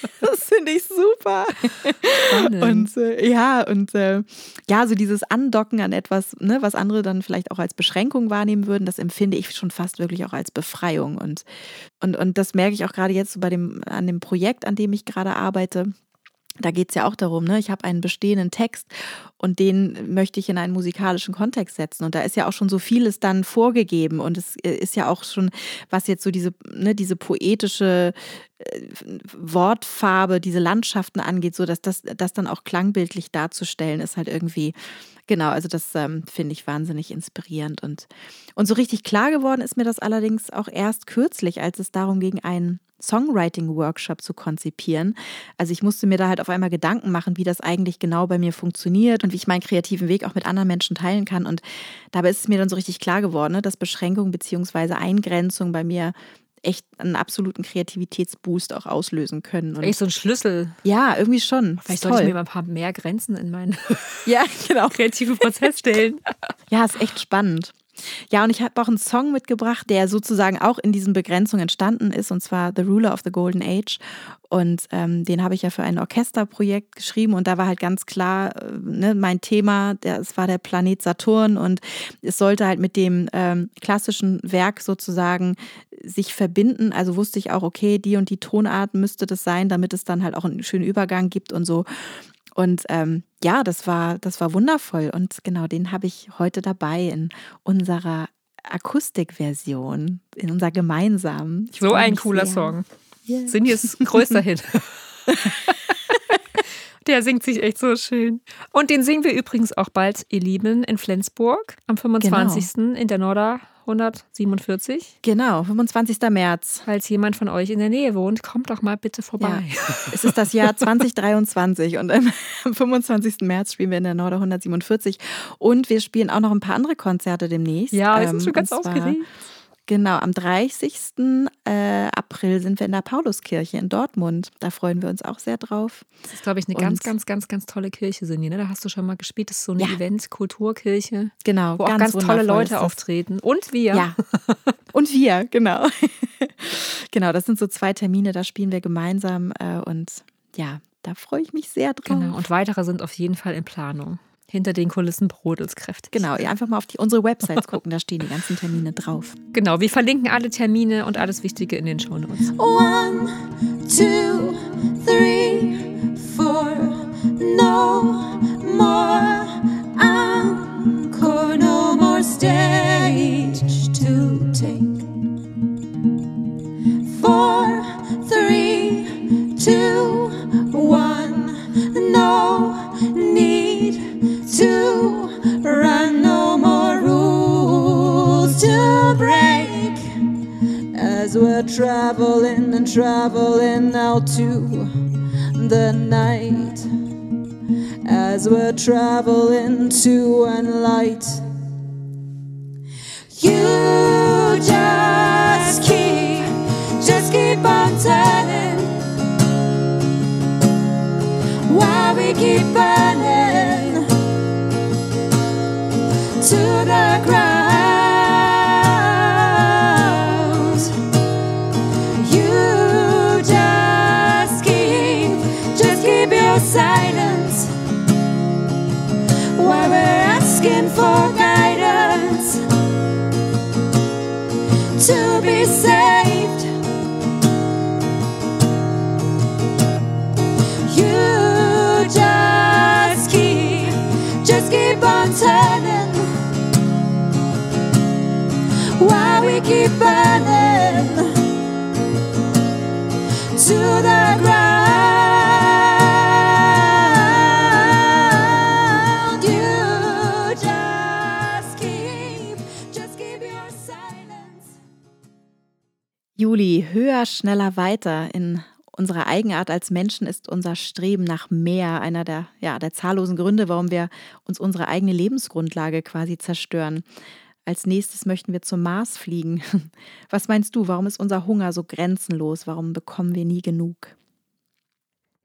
das finde ich super. Spannend. Und äh, ja, und äh, ja, so dieses Andocken an etwas, ne, was andere dann vielleicht auch als Beschränkung wahrnehmen würden, das empfinde ich schon fast wirklich auch als Befreiung. Und, und, und das merke ich auch gerade jetzt so bei dem, an dem Projekt, an dem ich gerade arbeite. Da geht es ja auch darum, ne? ich habe einen bestehenden Text und den möchte ich in einen musikalischen Kontext setzen. Und da ist ja auch schon so vieles dann vorgegeben. Und es äh, ist ja auch schon, was jetzt so diese, ne, diese poetische Wortfarbe, diese Landschaften angeht, so dass das, das dann auch klangbildlich darzustellen, ist halt irgendwie, genau, also das ähm, finde ich wahnsinnig inspirierend. Und, und so richtig klar geworden ist mir das allerdings auch erst kürzlich, als es darum ging, einen Songwriting-Workshop zu konzipieren. Also ich musste mir da halt auf einmal Gedanken machen, wie das eigentlich genau bei mir funktioniert und wie ich meinen kreativen Weg auch mit anderen Menschen teilen kann. Und dabei ist es mir dann so richtig klar geworden, ne, dass Beschränkung bzw. Eingrenzung bei mir echt einen absoluten Kreativitätsboost auch auslösen können. Und Echt so ein Schlüssel. ja, irgendwie schon. Vielleicht sollte ich mir mal ein paar mehr Grenzen in meinen Ja, genau. kreativen Prozess stellen. Ja, ist echt spannend. Ja, und ich habe auch einen Song mitgebracht, der sozusagen auch in diesen Begrenzungen entstanden ist, und zwar The Ruler of the Golden Age. Und ähm, den habe ich ja für ein Orchesterprojekt geschrieben und da war halt ganz klar äh, ne, mein Thema, es war der Planet Saturn und es sollte halt mit dem ähm, klassischen Werk sozusagen sich verbinden. Also wusste ich auch, okay, die und die Tonart müsste das sein, damit es dann halt auch einen schönen Übergang gibt und so. Und ähm, ja, das war, das war wundervoll. Und genau, den habe ich heute dabei in unserer Akustikversion, in unserer gemeinsamen. Ich So ein cooler sehr. Song. Yeah. Cindy ist größter Hit. Der singt sich echt so schön. Und den singen wir übrigens auch bald, ihr Lieben, in Flensburg am 25. in der Norder 147. Genau, 25. März. Falls jemand von euch in der Nähe wohnt, kommt doch mal bitte vorbei. Ja. Es ist das Jahr 2023 und am 25. März spielen wir in der Norder 147 und wir spielen auch noch ein paar andere Konzerte demnächst. Ja, wir sind Ähm, schon ganz und zwar- aufgeregt. Genau, am 30. Äh, April sind wir in der Pauluskirche in Dortmund. Da freuen wir uns auch sehr drauf. Das ist, glaube ich, eine ganz, Und- ganz, ganz, ganz tolle Kirche, Sinje. Ne? Da hast du schon mal gespielt. Das ist so eine Ja. Event-Kulturkirche, Genau, wo auch ganz tolle Leute auftreten. Und wir. Ja. Und wir, genau. genau, das sind so zwei Termine, da spielen wir gemeinsam äh, und ja, da freue ich mich sehr drauf. Genau. Und weitere sind auf jeden Fall in Planung. Hinter den Kulissen brodelt kräftig. Genau, ihr einfach mal auf die, unsere Websites gucken, da stehen die ganzen Termine drauf. Genau, wir verlinken alle Termine und alles Wichtige in den Shownotes. One, two, three, four. No more encore, no more stage to take. Four, three, two, one. No need to run, no more rules to break as we're traveling and traveling out to the night. As we're traveling to and light. You just keep, just keep on turning. While we keep burning to the ground. You just keep, just keep your silence Juli, höher, schneller, weiter. In unserer Eigenart als Menschen ist unser Streben nach mehr einer der, ja, der zahllosen Gründe, warum wir uns unsere eigene Lebensgrundlage quasi zerstören. Als nächstes möchten wir zum Mars fliegen. Was meinst du, warum ist unser Hunger so grenzenlos? Warum bekommen wir nie genug?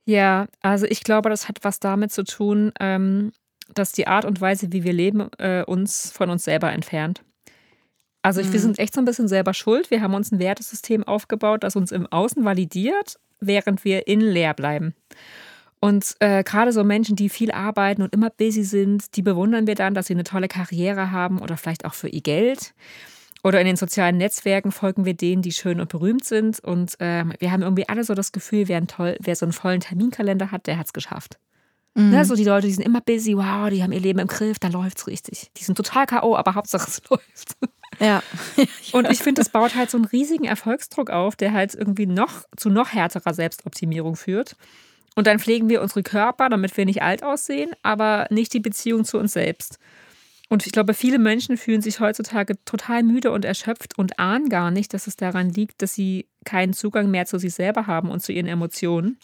Ja, also ich glaube, das hat was damit zu tun, ähm, dass die Art und Weise, wie wir leben, äh, uns von uns selber entfernt. Also ich, wir Mhm. sind echt so ein bisschen selber schuld. Wir haben uns ein Wertesystem aufgebaut, das uns im Außen validiert, während wir innen leer bleiben. Und äh, gerade so Menschen, die viel arbeiten und immer busy sind, die bewundern wir dann, dass sie eine tolle Karriere haben oder vielleicht auch für ihr Geld. Oder in den sozialen Netzwerken folgen wir denen, die schön und berühmt sind. Und ähm, wir haben irgendwie alle so das Gefühl, wer, toll, wer so einen vollen Terminkalender hat, der hat es geschafft. Ne, so die Leute, die sind immer busy, wow, die haben ihr Leben im Griff, da läuft's richtig. Die sind total K.O., aber Hauptsache es läuft. Ja. Und ich finde, das baut halt so einen riesigen Erfolgsdruck auf, der halt irgendwie noch zu noch härterer Selbstoptimierung führt. Und dann pflegen wir unsere Körper, damit wir nicht alt aussehen, aber nicht die Beziehung zu uns selbst. Und ich glaube, viele Menschen fühlen sich heutzutage total müde und erschöpft und ahnen gar nicht, dass es daran liegt, dass sie keinen Zugang mehr zu sich selber haben und zu ihren Emotionen.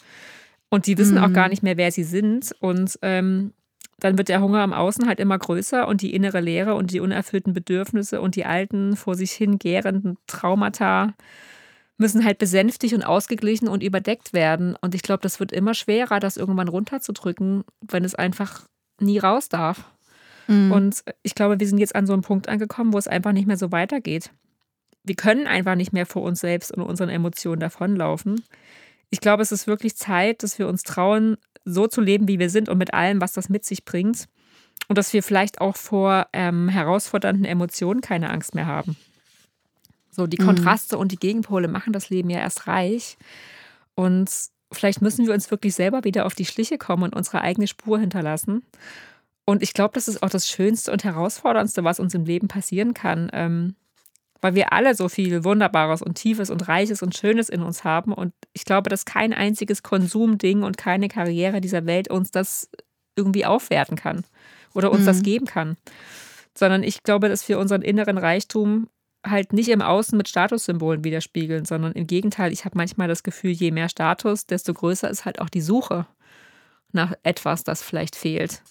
Und die wissen auch gar nicht mehr, wer sie sind. Und ähm, dann wird der Hunger am Außen halt immer größer und die innere Leere und die unerfüllten Bedürfnisse und die alten, vor sich hin gärenden Traumata müssen halt besänftigt und ausgeglichen und überdeckt werden. Und ich glaube, das wird immer schwerer, das irgendwann runterzudrücken, wenn es einfach nie raus darf. Und ich glaube, wir sind jetzt an so einem Punkt angekommen, wo es einfach nicht mehr so weitergeht. Wir können einfach nicht mehr vor uns selbst und unseren Emotionen davonlaufen. Ich glaube, es ist wirklich Zeit, dass wir uns trauen, so zu leben, wie wir sind und mit allem, was das mit sich bringt. Und dass wir vielleicht auch vor ähm, herausfordernden Emotionen keine Angst mehr haben. So, die Kontraste und die Gegenpole machen das Leben ja erst reich. Und vielleicht müssen wir uns wirklich selber wieder auf die Schliche kommen und unsere eigene Spur hinterlassen. Und ich glaube, das ist auch das Schönste und Herausforderndste, was uns im Leben passieren kann. Ähm, weil wir alle so viel Wunderbares und Tiefes und Reiches und Schönes in uns haben. Und ich glaube, dass kein einziges Konsumding und keine Karriere dieser Welt uns das irgendwie aufwerten kann oder uns das geben kann. Sondern ich glaube, dass wir unseren inneren Reichtum halt nicht im Außen mit Statussymbolen widerspiegeln, sondern im Gegenteil, ich habe manchmal das Gefühl, je mehr Status, desto größer ist halt auch die Suche nach etwas, das vielleicht fehlt.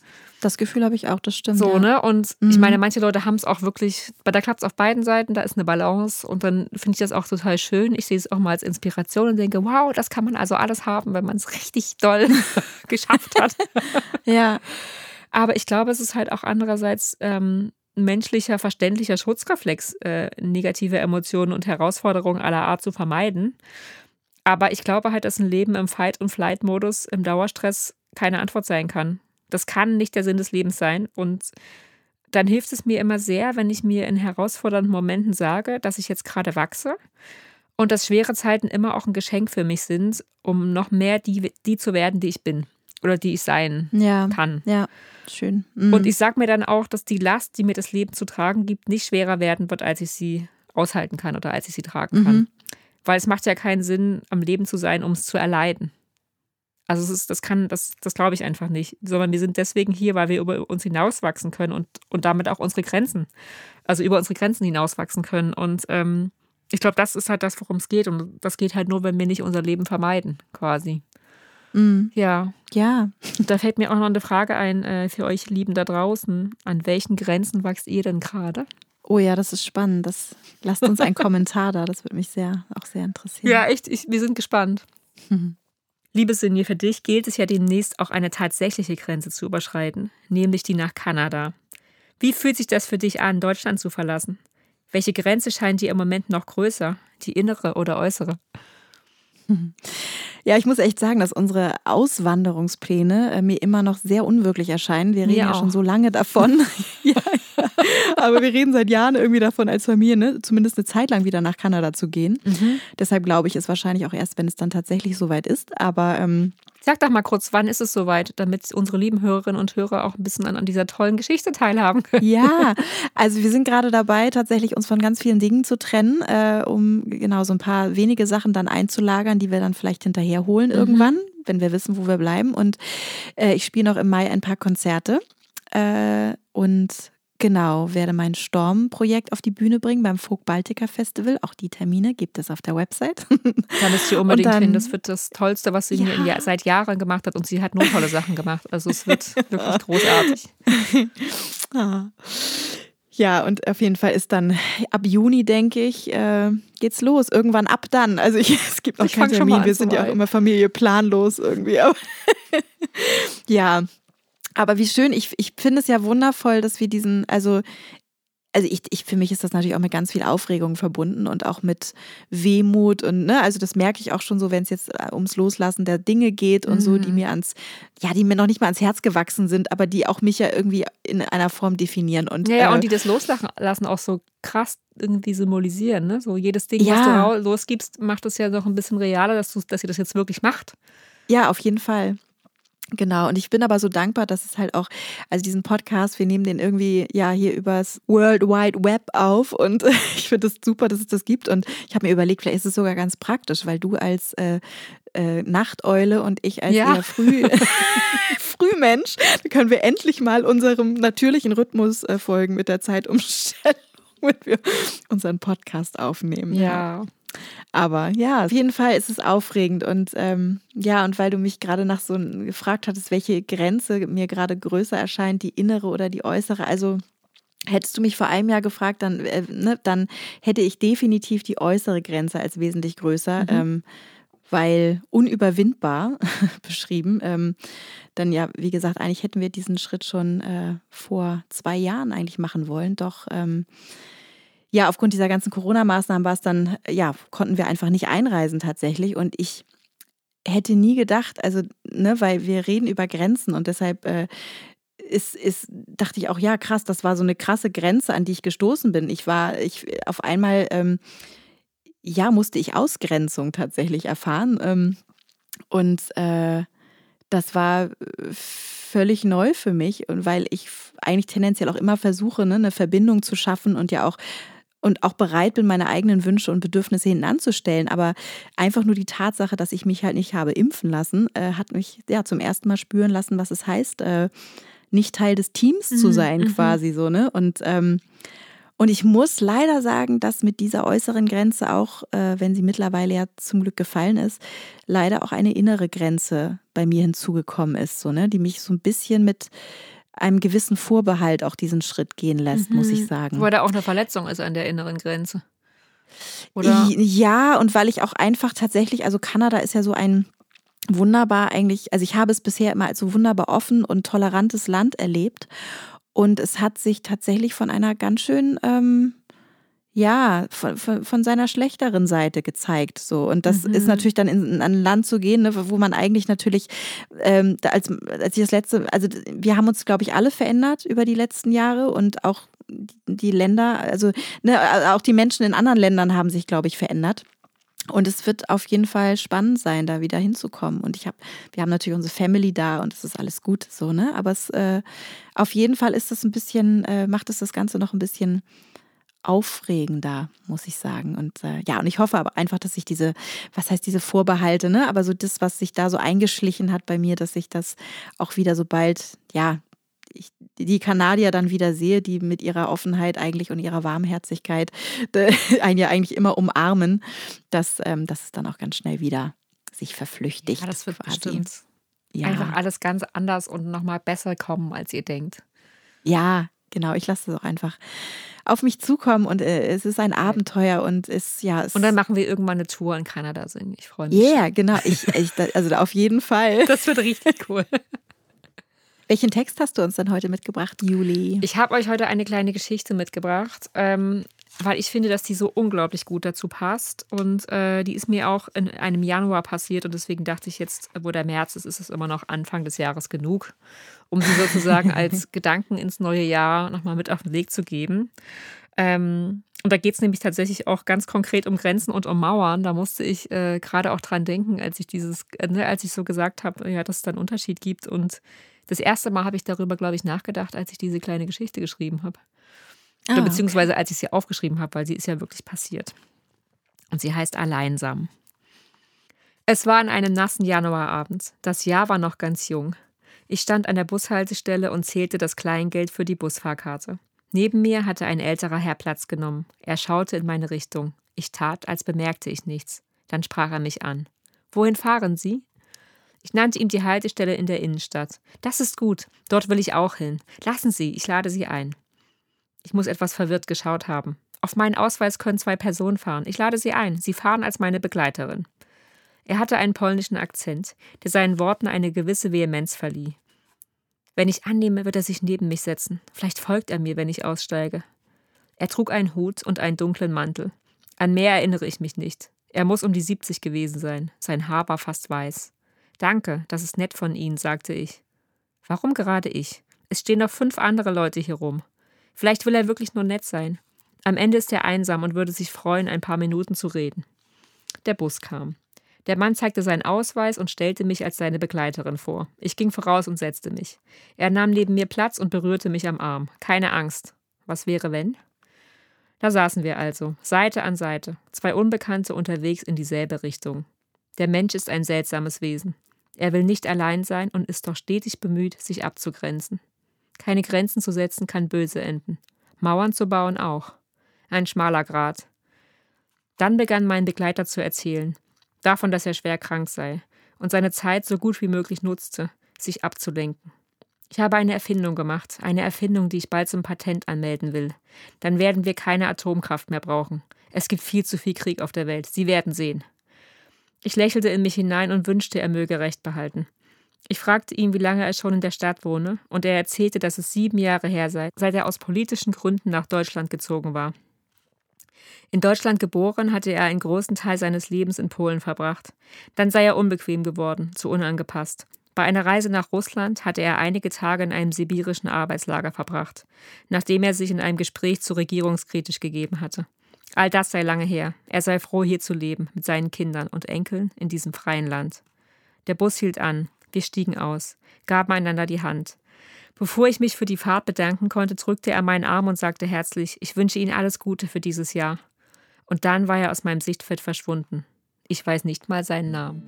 Das Gefühl habe ich auch, das stimmt. So, ja. ne? Und Mhm. ich meine, manche Leute haben es auch wirklich, bei da klappt es auf beiden Seiten, da ist eine Balance und dann finde ich das auch total schön. Ich sehe es auch mal als Inspiration und denke, wow, das kann man also alles haben, wenn man es richtig doll geschafft hat. Ja, Aber ich glaube, es ist halt auch andererseits ähm, ein menschlicher, verständlicher Schutzreflex, äh, negative Emotionen und Herausforderungen aller Art zu vermeiden. Aber ich glaube halt, dass ein Leben im Fight- und Flight-Modus, im Dauerstress, keine Antwort sein kann. Das kann nicht der Sinn des Lebens sein. Und dann hilft es mir immer sehr, wenn ich mir in herausfordernden Momenten sage, dass ich jetzt gerade wachse und dass schwere Zeiten immer auch ein Geschenk für mich sind, um noch mehr die, die zu werden, die ich bin oder die ich sein ja, kann. ja, schön. Mhm. Und ich sage mir dann auch, dass die Last, die mir das Leben zu tragen gibt, nicht schwerer werden wird, als ich sie aushalten kann oder als ich sie tragen kann. Mhm. Weil es macht ja keinen Sinn, am Leben zu sein, um es zu erleiden. Also ist, das kann, das, das glaube ich einfach nicht. Sondern wir sind deswegen hier, weil wir über uns hinauswachsen können und, und damit auch unsere Grenzen, also über unsere Grenzen hinauswachsen können. Und ähm, ich glaube, das ist halt das, worum es geht. Und das geht halt nur, wenn wir nicht unser Leben vermeiden, quasi. Mhm. Ja. Ja, Da fällt mir auch noch eine Frage ein äh, für euch Lieben da draußen. An welchen Grenzen wächst ihr denn gerade? oh ja, das ist spannend. Das, lasst uns einen Kommentar da, das würde mich sehr, auch sehr interessieren. Ja, echt, ich, wir sind gespannt. Mhm. Liebe Sinje, für dich gilt es ja demnächst auch eine tatsächliche Grenze zu überschreiten, nämlich die nach Kanada. Wie fühlt sich das für dich an, Deutschland zu verlassen? Welche Grenze scheint dir im Moment noch größer, die innere oder äußere? Ja, ich muss echt sagen, dass unsere Auswanderungspläne äh, mir immer noch sehr unwirklich erscheinen. Wir reden ja auch. schon so lange davon. ja, ja. Aber wir reden seit Jahren irgendwie davon, als Familie, ne, zumindest eine Zeit lang wieder nach Kanada zu gehen. Deshalb glaube ich es wahrscheinlich auch erst, wenn es dann tatsächlich soweit ist. Aber ähm, Sag doch mal kurz, wann ist es soweit, damit unsere lieben Hörerinnen und Hörer auch ein bisschen an, an dieser tollen Geschichte teilhaben können? ja, also wir sind gerade dabei, tatsächlich uns von ganz vielen Dingen zu trennen, äh, um genau so ein paar wenige Sachen dann einzulagern, die wir dann vielleicht hinterher holen irgendwann, wenn wir wissen, wo wir bleiben. Und äh, ich spiele noch im Mai ein paar Konzerte äh, und genau werde mein Storm-Projekt auf die Bühne bringen beim Folk Baltica Festival. Auch die Termine gibt es auf der Website. Da müsst ihr unbedingt dann- hin. Das wird das Tollste, was sie Ja. ja- seit Jahren gemacht hat. Und sie hat nur tolle Sachen gemacht. Also es wird wirklich großartig. Ah. Ja, und auf jeden Fall ist dann ab Juni, denke ich, äh, geht's los. Irgendwann ab dann. Also ich, es gibt noch Ich keinen Termin. Wir sind ja auch immer Familie planlos irgendwie. Ja, aber wie schön. Ich, ich finde es ja wundervoll, dass wir diesen, also also ich, ich, für mich ist das natürlich auch mit ganz viel Aufregung verbunden und auch mit Wehmut und ne, also das merke ich auch schon so, wenn es jetzt äh, ums Loslassen der Dinge geht und so, Mhm. die mir ans, ja, die mir noch nicht mal ans Herz gewachsen sind, aber die auch mich ja irgendwie in einer Form definieren und Ja, ja, äh, und die das Loslassen auch so krass irgendwie symbolisieren. Ne? So jedes Ding, was Ja. du rau- losgibst, macht es ja noch ein bisschen realer, dass, du, dass ihr das jetzt wirklich macht. Ja, auf jeden Fall. Genau, und ich bin aber so dankbar, dass es halt auch, also diesen Podcast, wir nehmen den irgendwie ja hier übers World Wide Web auf und ich finde es super, dass es das gibt und ich habe mir überlegt, vielleicht ist es sogar ganz praktisch, weil du als äh, äh, Nachteule und ich als Ja. eher früh, Frühmensch, da können wir endlich mal unserem natürlichen Rhythmus äh, folgen mit der Zeitumstellung, wenn wir unseren Podcast aufnehmen. Ja. Aber ja, auf jeden Fall ist es aufregend. Und ähm, ja, und weil du mich gerade nach so gefragt hattest, welche Grenze mir gerade größer erscheint, die innere oder die äußere, also hättest du mich vor einem Jahr gefragt, dann, äh, ne, dann hätte ich definitiv die äußere Grenze als wesentlich größer. Ähm, weil unüberwindbar beschrieben. Ähm, dann ja, wie gesagt, eigentlich hätten wir diesen Schritt schon äh, vor zwei Jahren eigentlich machen wollen. Doch ähm, ja, aufgrund dieser ganzen Corona-Maßnahmen war es dann, ja, konnten wir einfach nicht einreisen tatsächlich. Und ich hätte nie gedacht, also, ne, weil wir reden über Grenzen und deshalb äh, ist, ist, dachte ich auch, ja, krass, das war so eine krasse Grenze, an die ich gestoßen bin. Ich war, ich auf einmal, ähm, ja, musste ich Ausgrenzung tatsächlich erfahren. Ähm, und äh, das war äh, völlig neu für mich und weil ich eigentlich tendenziell auch immer versuche, ne, eine Verbindung zu schaffen und ja auch und auch bereit bin, meine eigenen Wünsche und Bedürfnisse hinten anzustellen. Aber einfach nur die Tatsache, dass ich mich halt nicht habe impfen lassen, äh, hat mich ja zum ersten Mal spüren lassen, was es heißt, äh, nicht Teil des Teams zu Mhm, sein, mhm. quasi so, ne? Und ähm, Und ich muss leider sagen, dass mit dieser äußeren Grenze auch, äh, wenn sie mittlerweile ja zum Glück gefallen ist, leider auch eine innere Grenze bei mir hinzugekommen ist, so, ne, die mich so ein bisschen mit einem gewissen Vorbehalt auch diesen Schritt gehen lässt, mhm. muss ich sagen. Weil da auch eine Verletzung ist an der inneren Grenze. Oder? Ja, und weil ich auch einfach tatsächlich, also Kanada ist ja so ein wunderbar eigentlich, also ich habe es bisher immer als so wunderbar offen und tolerantes Land erlebt. Und es hat sich tatsächlich von einer ganz schön, ähm, ja, von, von, von, seiner schlechteren Seite gezeigt. So. Und das mhm. ist natürlich dann in, in, ein Land zu gehen, ne, wo man eigentlich natürlich, ähm, als, als ich das letzte, also wir haben uns, glaube ich, alle verändert über die letzten Jahre und auch die Länder, also ne, auch die Menschen in anderen Ländern haben sich, glaube ich, verändert. Und es wird auf jeden Fall spannend sein, da wieder hinzukommen. Und ich habe, wir haben natürlich unsere Family da und es ist alles gut so, ne? Aber es äh, auf jeden Fall ist das ein bisschen, äh, macht es das Ganze noch ein bisschen aufregender, muss ich sagen. Und äh, ja, und ich hoffe aber einfach, dass sich diese, was heißt diese Vorbehalte, ne? Aber so das, was sich da so eingeschlichen hat bei mir, dass sich das auch wieder so bald, ja, ich die Kanadier dann wieder sehe, die mit ihrer Offenheit eigentlich und ihrer Warmherzigkeit einen ja eigentlich immer umarmen, dass, ähm, dass es dann auch ganz schnell wieder sich verflüchtigt. Ja, das wird quasi. bestimmt ja. einfach alles ganz anders und nochmal besser kommen, als ihr denkt. Ja, genau. Ich lasse es auch einfach auf mich zukommen und äh, es ist ein Abenteuer und es ja. Und dann machen wir irgendwann eine Tour in Kanada singen. Ich freue mich. Ja, yeah, genau. Ich, ich, also auf jeden Fall. Das wird richtig cool. Welchen Text hast du uns denn heute mitgebracht, Juli? Ich habe euch heute eine kleine Geschichte mitgebracht, ähm, weil ich finde, dass die so unglaublich gut dazu passt. Und äh, die ist mir auch in einem Januar passiert und deswegen dachte ich jetzt, wo der März ist, ist es immer noch Anfang des Jahres genug, um sie sozusagen als Gedanken ins neue Jahr nochmal mit auf den Weg zu geben. Ähm, und da geht es nämlich tatsächlich auch ganz konkret um Grenzen und um Mauern. Da musste ich äh, gerade auch dran denken, als ich dieses, äh, ne, als ich so gesagt habe, ja, dass es da einen Unterschied gibt und das erste Mal habe ich darüber, glaube ich, nachgedacht, als ich diese kleine Geschichte geschrieben habe. Ah, Oder beziehungsweise als ich sie aufgeschrieben habe, weil sie ist ja wirklich passiert. Und sie heißt Alleinsam. Es war an einem nassen Januarabend. Das Jahr war noch ganz jung. Ich stand an der Bushaltestelle und zählte das Kleingeld für die Busfahrkarte. Neben mir hatte ein älterer Herr Platz genommen. Er schaute in meine Richtung. Ich tat, als bemerkte ich nichts. Dann sprach er mich an. Wohin fahren Sie? Ich nannte ihm die Haltestelle in der Innenstadt. Das ist gut. Dort will ich auch hin. Lassen Sie, ich lade Sie ein. Ich muss etwas verwirrt geschaut haben. Auf meinen Ausweis können zwei Personen fahren. Ich lade Sie ein. Sie fahren als meine Begleiterin. Er hatte einen polnischen Akzent, der seinen Worten eine gewisse Vehemenz verlieh. Wenn ich annehme, wird er sich neben mich setzen. Vielleicht folgt er mir, wenn ich aussteige. Er trug einen Hut und einen dunklen Mantel. An mehr erinnere ich mich nicht. Er muss um die 70 gewesen sein. Sein Haar war fast weiß. Danke, das ist nett von Ihnen, sagte ich. Warum gerade ich? Es stehen noch fünf andere Leute hier rum. Vielleicht will er wirklich nur nett sein. Am Ende ist er einsam und würde sich freuen, ein paar Minuten zu reden. Der Bus kam. Der Mann zeigte seinen Ausweis und stellte mich als seine Begleiterin vor. Ich ging voraus und setzte mich. Er nahm neben mir Platz und berührte mich am Arm. Keine Angst. Was wäre, wenn? Da saßen wir also, Seite an Seite, zwei Unbekannte unterwegs in dieselbe Richtung. Der Mensch ist ein seltsames Wesen. Er will nicht allein sein und ist doch stetig bemüht, sich abzugrenzen. Keine Grenzen zu setzen kann böse enden. Mauern zu bauen auch. Ein schmaler Grat. Dann begann mein Begleiter zu erzählen, davon, dass er schwer krank sei und seine Zeit so gut wie möglich nutzte, sich abzulenken. Ich habe eine Erfindung gemacht, eine Erfindung, die ich bald zum Patent anmelden will. Dann werden wir keine Atomkraft mehr brauchen. Es gibt viel zu viel Krieg auf der Welt. Sie werden sehen. Ich lächelte in mich hinein und wünschte, er möge Recht behalten. Ich fragte ihn, wie lange er schon in der Stadt wohne, und er erzählte, dass es sieben Jahre her sei, seit er aus politischen Gründen nach Deutschland gezogen war. In Deutschland geboren, hatte er einen großen Teil seines Lebens in Polen verbracht. Dann sei er unbequem geworden, zu unangepasst. Bei einer Reise nach Russland hatte er einige Tage in einem sibirischen Arbeitslager verbracht, nachdem er sich in einem Gespräch zu regierungskritisch gegeben hatte. All das sei lange her. Er sei froh, hier zu leben, mit seinen Kindern und Enkeln in diesem freien Land. Der Bus hielt an. Wir stiegen aus, gaben einander die Hand. Bevor ich mich für die Fahrt bedanken konnte, drückte er meinen Arm und sagte herzlich, ich wünsche Ihnen alles Gute für dieses Jahr. Und dann war er aus meinem Sichtfeld verschwunden. Ich weiß nicht mal seinen Namen.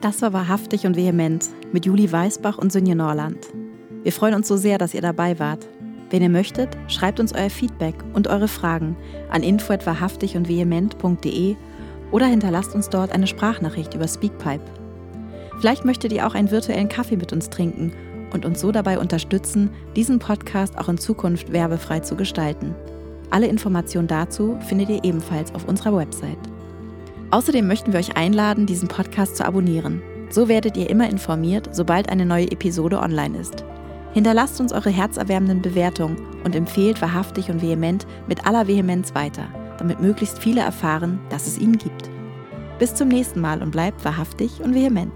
Das war wahrhaftig und vehement mit Juli Weißbach und Sünje Norland. Wir freuen uns so sehr, dass ihr dabei wart. Wenn ihr möchtet, schreibt uns euer Feedback und eure Fragen an info@wahrhaftig und vehement.de oder hinterlasst uns dort eine Sprachnachricht über Speakpipe. Vielleicht möchtet ihr auch einen virtuellen Kaffee mit uns trinken und uns so dabei unterstützen, diesen Podcast auch in Zukunft werbefrei zu gestalten. Alle Informationen dazu findet ihr ebenfalls auf unserer Website. Außerdem möchten wir euch einladen, diesen Podcast zu abonnieren. So werdet ihr immer informiert, sobald eine neue Episode online ist. Hinterlasst uns eure herzerwärmenden Bewertungen und empfehlt wahrhaftig und vehement mit aller Vehemenz weiter, damit möglichst viele erfahren, dass es ihn gibt. Bis zum nächsten Mal und bleibt wahrhaftig und vehement.